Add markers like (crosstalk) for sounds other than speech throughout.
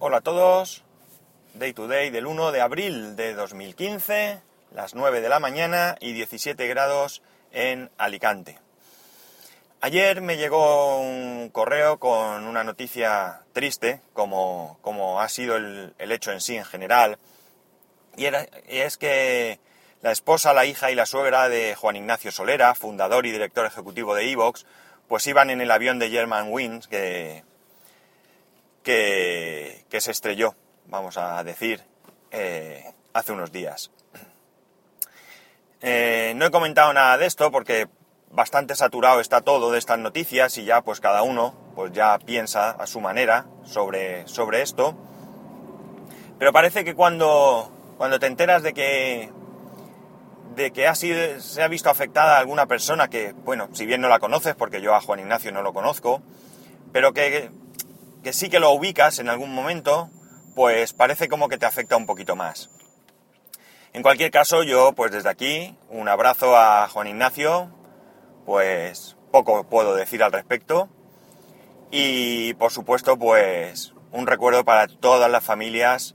Hola a todos, Day to Day del 1 de abril de 2015, las 9 de la mañana y 17 grados en Alicante. Ayer me llegó un correo con una noticia triste, como, como ha sido el, el, hecho en sí en general, y, es que la esposa, la hija y la suegra de Juan Ignacio Solera, fundador y director ejecutivo de Evox, pues iban en el avión de German Wings que, que, que se estrelló, vamos a decir, eh, hace unos días. Eh, no he comentado nada de esto porque bastante saturado está todo de estas noticias y ya pues cada uno pues ya piensa a su manera sobre, sobre esto. Pero parece que cuando, cuando te enteras de que de que ha sido, se ha visto afectada alguna persona que, bueno, si bien no la conoces, porque yo a Juan Ignacio no lo conozco, pero que, que sí que lo ubicas en algún momento, pues parece como que te afecta un poquito más. En cualquier caso, yo pues desde aquí un abrazo a Juan Ignacio, pues poco puedo decir al respecto y por supuesto pues un recuerdo para todas las familias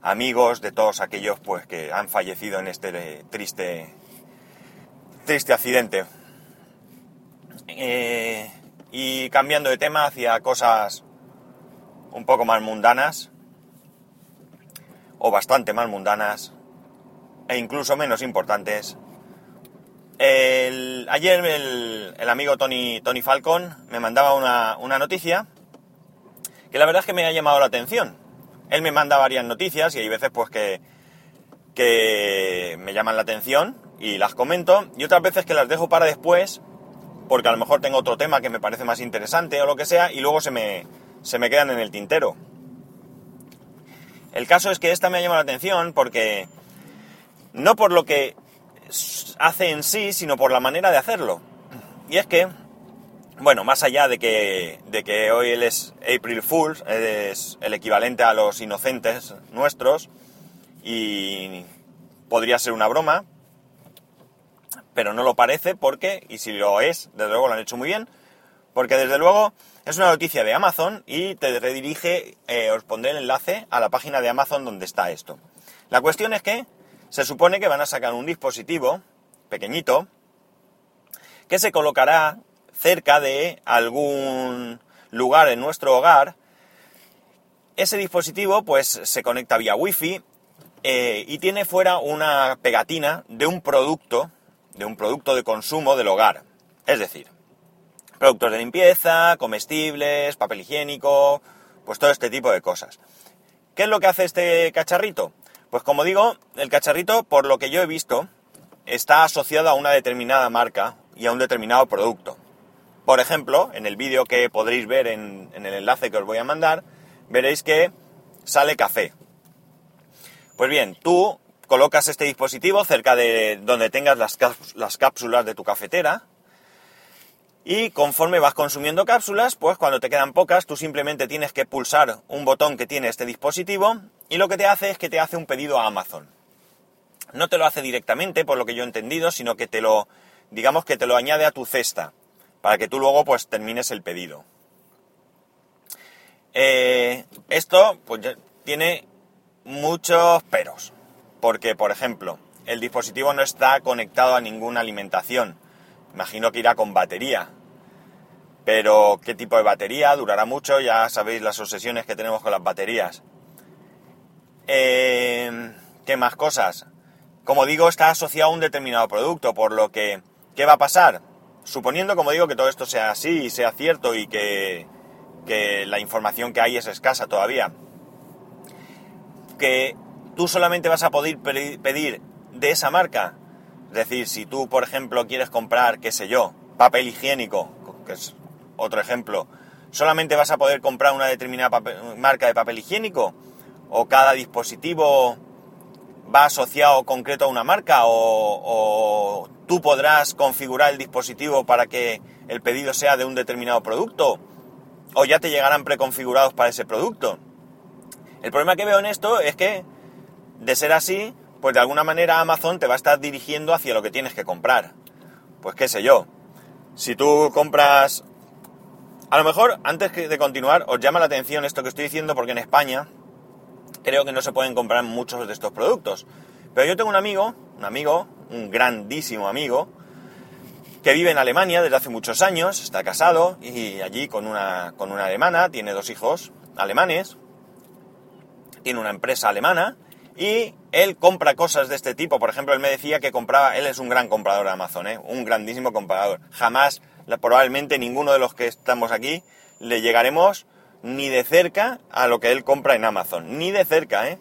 amigos de todos aquellos pues que han fallecido en este triste triste accidente eh, y cambiando de tema hacia cosas un poco más mundanas o bastante más mundanas e incluso menos importantes. Ayer el, el, amigo Tony, Tony Falcon me mandaba una, una noticia que la verdad es que me ha llamado la atención. Él me manda varias noticias y hay veces pues que, que me llaman la atención y las comento y otras veces que las dejo para después porque a lo mejor tengo otro tema que me parece más interesante o lo que sea y luego se me, se me quedan en el tintero. El caso es que esta me ha llamado la atención porque no por lo que hace en sí, sino por la manera de hacerlo. Y es que bueno, más allá de que, de que hoy él es April Fools, es el equivalente a los inocentes nuestros, y podría ser una broma, pero no lo parece porque, y si lo es, desde luego lo han hecho muy bien, porque desde luego es una noticia de Amazon y te redirige, eh, os pondré el enlace a la página de Amazon donde está esto. La cuestión es que se supone que van a sacar un dispositivo pequeñito que se colocará cerca de algún lugar en nuestro hogar, ese dispositivo pues se conecta vía wifi eh, y tiene fuera una pegatina de un producto, de un producto de consumo del hogar. Es decir, productos de limpieza, comestibles, papel higiénico, pues todo este tipo de cosas. ¿Qué es lo que hace este cacharrito? Pues como digo, el cacharrito, por lo que yo he visto, está asociado a una determinada marca y a un determinado producto. Por ejemplo, en el vídeo que podréis ver en, el enlace que os voy a mandar, veréis que sale café. Pues bien, tú colocas este dispositivo cerca de donde tengas las cápsulas de tu cafetera y conforme vas consumiendo cápsulas, pues cuando te quedan pocas, tú simplemente tienes que pulsar un botón que tiene este dispositivo y lo que te hace es que te hace un pedido a Amazon. No te lo hace directamente, por lo que yo he entendido, sino que te lo, digamos que te lo añade a tu cesta para que tú luego pues termines el pedido. Eh, esto pues tiene muchos peros, porque por ejemplo, el dispositivo no está conectado a ninguna alimentación. Imagino que irá con batería. Pero ¿qué tipo de batería? Durará mucho, ya sabéis las obsesiones que tenemos con las baterías. Eh, ¿Qué más cosas? Como digo, está asociado a un determinado producto, por lo que, ¿qué va a pasar? suponiendo, como digo, que todo esto sea así y sea cierto y que, que la información que hay es escasa todavía, que tú solamente vas a poder pedir de esa marca. Es decir, si tú, por ejemplo, quieres comprar, qué sé yo, papel higiénico, que es otro ejemplo, solamente vas a poder comprar una determinada marca de papel higiénico, o cada dispositivo va asociado concreto a una marca, o, o tú podrás configurar el dispositivo para que el pedido sea de un determinado producto o ya te llegarán preconfigurados para ese producto. El problema que veo en esto es que, de ser así, pues de alguna manera Amazon te va a estar dirigiendo hacia lo que tienes que comprar. Pues qué sé yo, si tú compras... A lo mejor, antes de continuar, os llama la atención esto que estoy diciendo porque en España creo que no se pueden comprar muchos de estos productos. Pero yo tengo un amigo, un amigo, un grandísimo amigo, que vive en Alemania desde hace muchos años, está casado y allí con una, con una alemana, tiene dos hijos alemanes, tiene una empresa alemana y él compra cosas de este tipo. Por ejemplo, él me decía que compraba, él es un gran comprador de Amazon, ¿eh? un grandísimo comprador. Jamás, probablemente ninguno de los que estamos aquí, le llegaremos ni de cerca a lo que él compra en Amazon. Ni de cerca, ¿eh?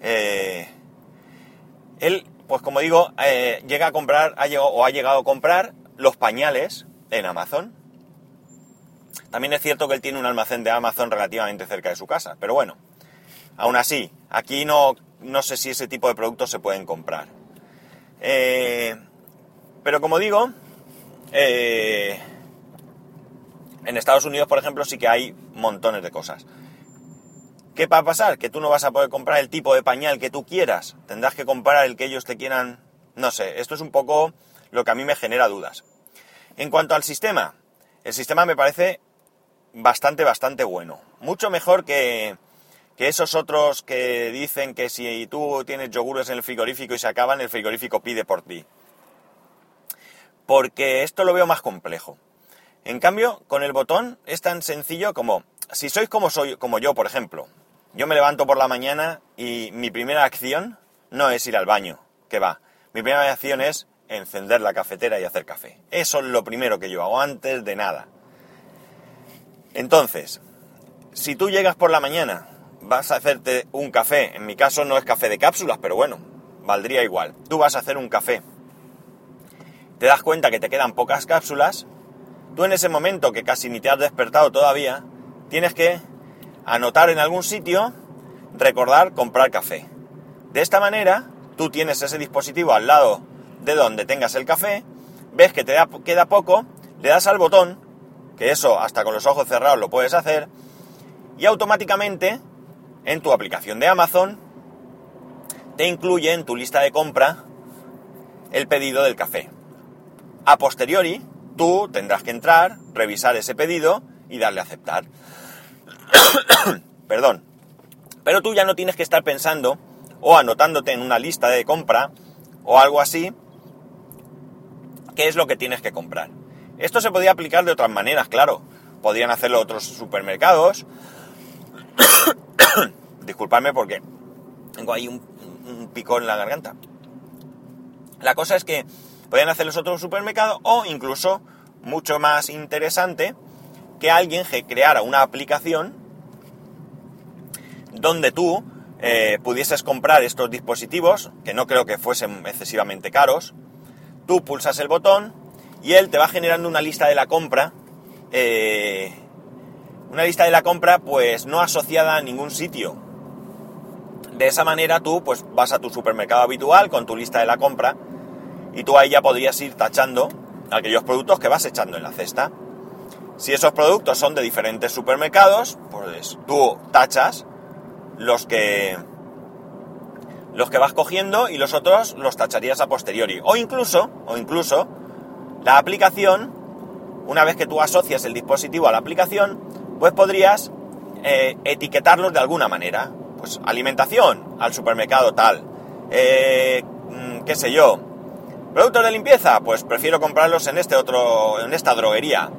eh él, pues como digo, eh, llega a comprar, ha llegado, o ha llegado a comprar los pañales en Amazon. También es cierto que él tiene un almacén de Amazon relativamente cerca de su casa, pero bueno, aún así, aquí no, no sé si ese tipo de productos se pueden comprar. Eh, pero como digo, eh, en Estados Unidos, por ejemplo, sí que hay montones de cosas. ¿Qué va a pasar? Que tú no vas a poder comprar el tipo de pañal que tú quieras. Tendrás que comprar el que ellos te quieran. No sé, esto es un poco lo que a mí me genera dudas. En cuanto al sistema, el sistema me parece bastante, bastante bueno. Mucho mejor que, que esos otros que dicen que si tú tienes yogures en el frigorífico y se acaban, el frigorífico pide por ti. Porque esto lo veo más complejo. En cambio, con el botón es tan sencillo como, si sois como, soy, como yo, por ejemplo, yo me levanto por la mañana y mi primera acción no es ir al baño, que va. Mi primera acción es encender la cafetera y hacer café. Eso es lo primero que yo hago antes de nada. Entonces, si tú llegas por la mañana, vas a hacerte un café, en mi caso no es café de cápsulas, pero bueno, valdría igual. Tú vas a hacer un café, te das cuenta que te quedan pocas cápsulas, tú en ese momento que casi ni te has despertado todavía, tienes que anotar en algún sitio, recordar comprar café. De esta manera, tú tienes ese dispositivo al lado de donde tengas el café, ves que te queda poco, le das al botón, que eso hasta con los ojos cerrados lo puedes hacer, y automáticamente en tu aplicación de Amazon te incluye en tu lista de compra el pedido del café. A posteriori, tú tendrás que entrar, revisar ese pedido y darle a aceptar. (coughs) Perdón. Pero tú ya no tienes que estar pensando o anotándote en una lista de compra o algo así qué es lo que tienes que comprar. Esto se podía aplicar de otras maneras, claro. Podrían hacerlo otros supermercados. (coughs) Disculpadme porque tengo ahí un, picón en la garganta. La cosa es que podrían hacerlo otros supermercados o incluso, mucho más interesante, que alguien creara una aplicación donde tú eh, pudieses comprar estos dispositivos, que no creo que fuesen excesivamente caros, tú pulsas el botón y él te va generando una lista de la compra, eh, una lista de la compra pues no asociada a ningún sitio. De esa manera tú pues vas a tu supermercado habitual con tu lista de la compra y tú ahí ya podrías ir tachando aquellos productos que vas echando en la cesta. Si esos productos son de diferentes supermercados, pues tú tachas los que los que vas cogiendo y los otros los tacharías a posteriori. O incluso, o incluso, la aplicación, una vez que tú asocias el dispositivo a la aplicación, pues podrías eh, etiquetarlos de alguna manera. Pues alimentación, al supermercado tal. Eh, mm, qué sé yo. Productos de limpieza, pues prefiero comprarlos en este otro, en esta droguería.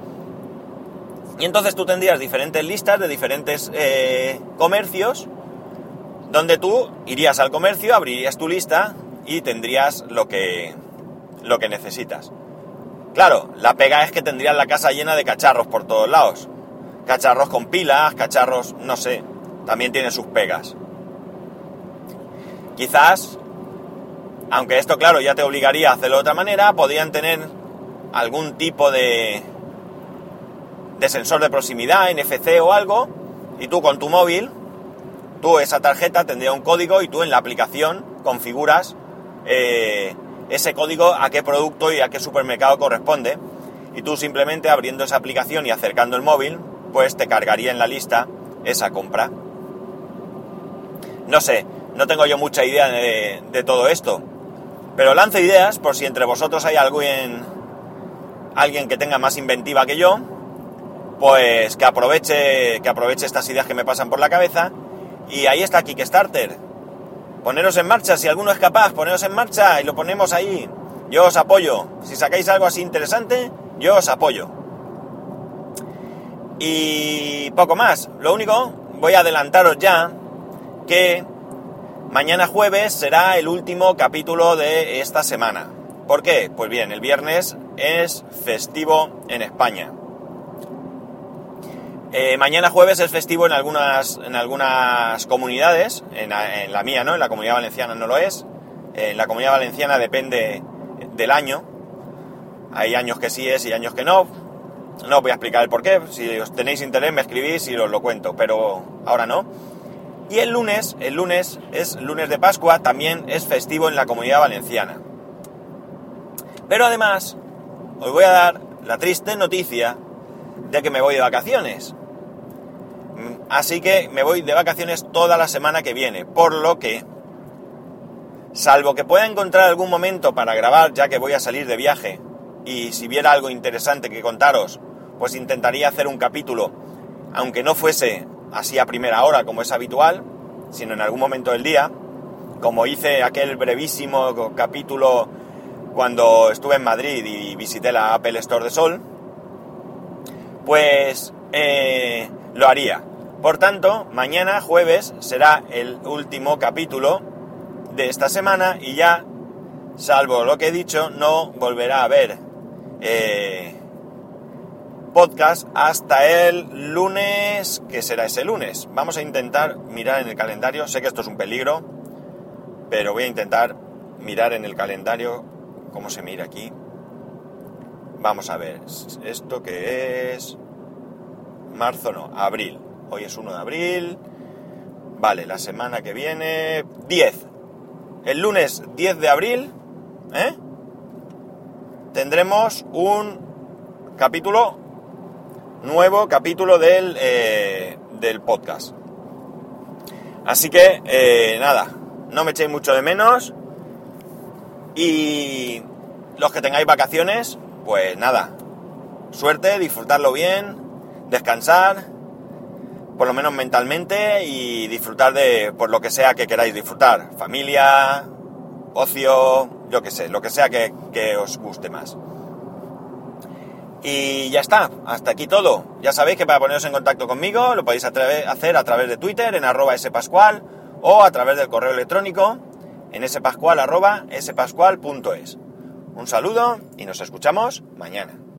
Y entonces tú tendrías diferentes listas de diferentes eh, comercios donde tú irías al comercio, abrirías tu lista y tendrías lo que, lo que necesitas. Claro, la pega es que tendrías la casa llena de cacharros por todos lados. Cacharros con pilas, cacharros, no sé, también tiene sus pegas. Quizás, aunque esto claro ya te obligaría a hacerlo de otra manera, podrían tener algún tipo de, sensor de proximidad, NFC o algo, y tú con tu móvil tú esa tarjeta tendría un código y tú en la aplicación configuras eh, ese código a qué producto y a qué supermercado corresponde. Y tú simplemente abriendo esa aplicación y acercando el móvil, pues te cargaría en la lista esa compra. No sé, no tengo yo mucha idea de, todo esto, pero lanzo ideas por si entre vosotros hay alguien, alguien que tenga más inventiva que yo, pues que aproveche, que aproveche estas ideas que me pasan por la cabeza Y ahí está Kickstarter. Poneros en marcha, si alguno es capaz, poneros en marcha y lo ponemos ahí. Yo os apoyo. Si sacáis algo así interesante, yo os apoyo. Y poco más. Lo único, voy a adelantaros ya que mañana jueves será el último capítulo de esta semana. ¿Por qué? Pues bien, el viernes es festivo en España. Eh, mañana jueves es festivo en algunas, en algunas comunidades, en la, mía no, en la comunidad valenciana no lo es. En la comunidad valenciana depende del año. Hay años que sí es y años que no. No os voy a explicar el por qué. Si os tenéis interés me escribís y os lo cuento, pero ahora no. Y el lunes, el lunes es lunes de Pascua, también es festivo en la comunidad valenciana. Pero además, os voy a dar la triste noticia de que me voy de vacaciones. Así que me voy de vacaciones toda la semana que viene, por lo que, salvo que pueda encontrar algún momento para grabar ya que voy a salir de viaje, y si viera algo interesante que contaros, pues intentaría hacer un capítulo, aunque no fuese así a primera hora como es habitual, sino en algún momento del día, como hice aquel brevísimo capítulo cuando estuve en Madrid y visité la Apple Store de Sol, pues eh, lo haría. Por tanto, mañana jueves será el último capítulo de esta semana y ya, salvo lo que he dicho, no volverá a haber eh, podcast hasta el lunes, que será ese lunes. Vamos a intentar mirar en el calendario, sé que esto es un peligro, pero voy a intentar mirar en el calendario cómo se mira aquí. Vamos a ver, esto que es marzo, no, abril. Hoy es 1 de abril. Vale, la semana que viene, 10. El lunes 10 de abril, ¿eh? Tendremos un capítulo, nuevo capítulo del, eh, del podcast. Así que, eh, nada, no me echéis mucho de menos. Y los que tengáis vacaciones, pues nada, suerte, disfrutarlo bien, descansar por lo menos mentalmente, y disfrutar de por lo que sea que queráis disfrutar. Familia, ocio, yo qué sé, lo que sea que, os guste más. Y ya está, hasta aquí todo. Ya sabéis que para poneros en contacto conmigo lo podéis hacer a través de Twitter en arroba spascual o a través del correo electrónico en spascual arroba spascual.es. Un saludo y nos escuchamos mañana.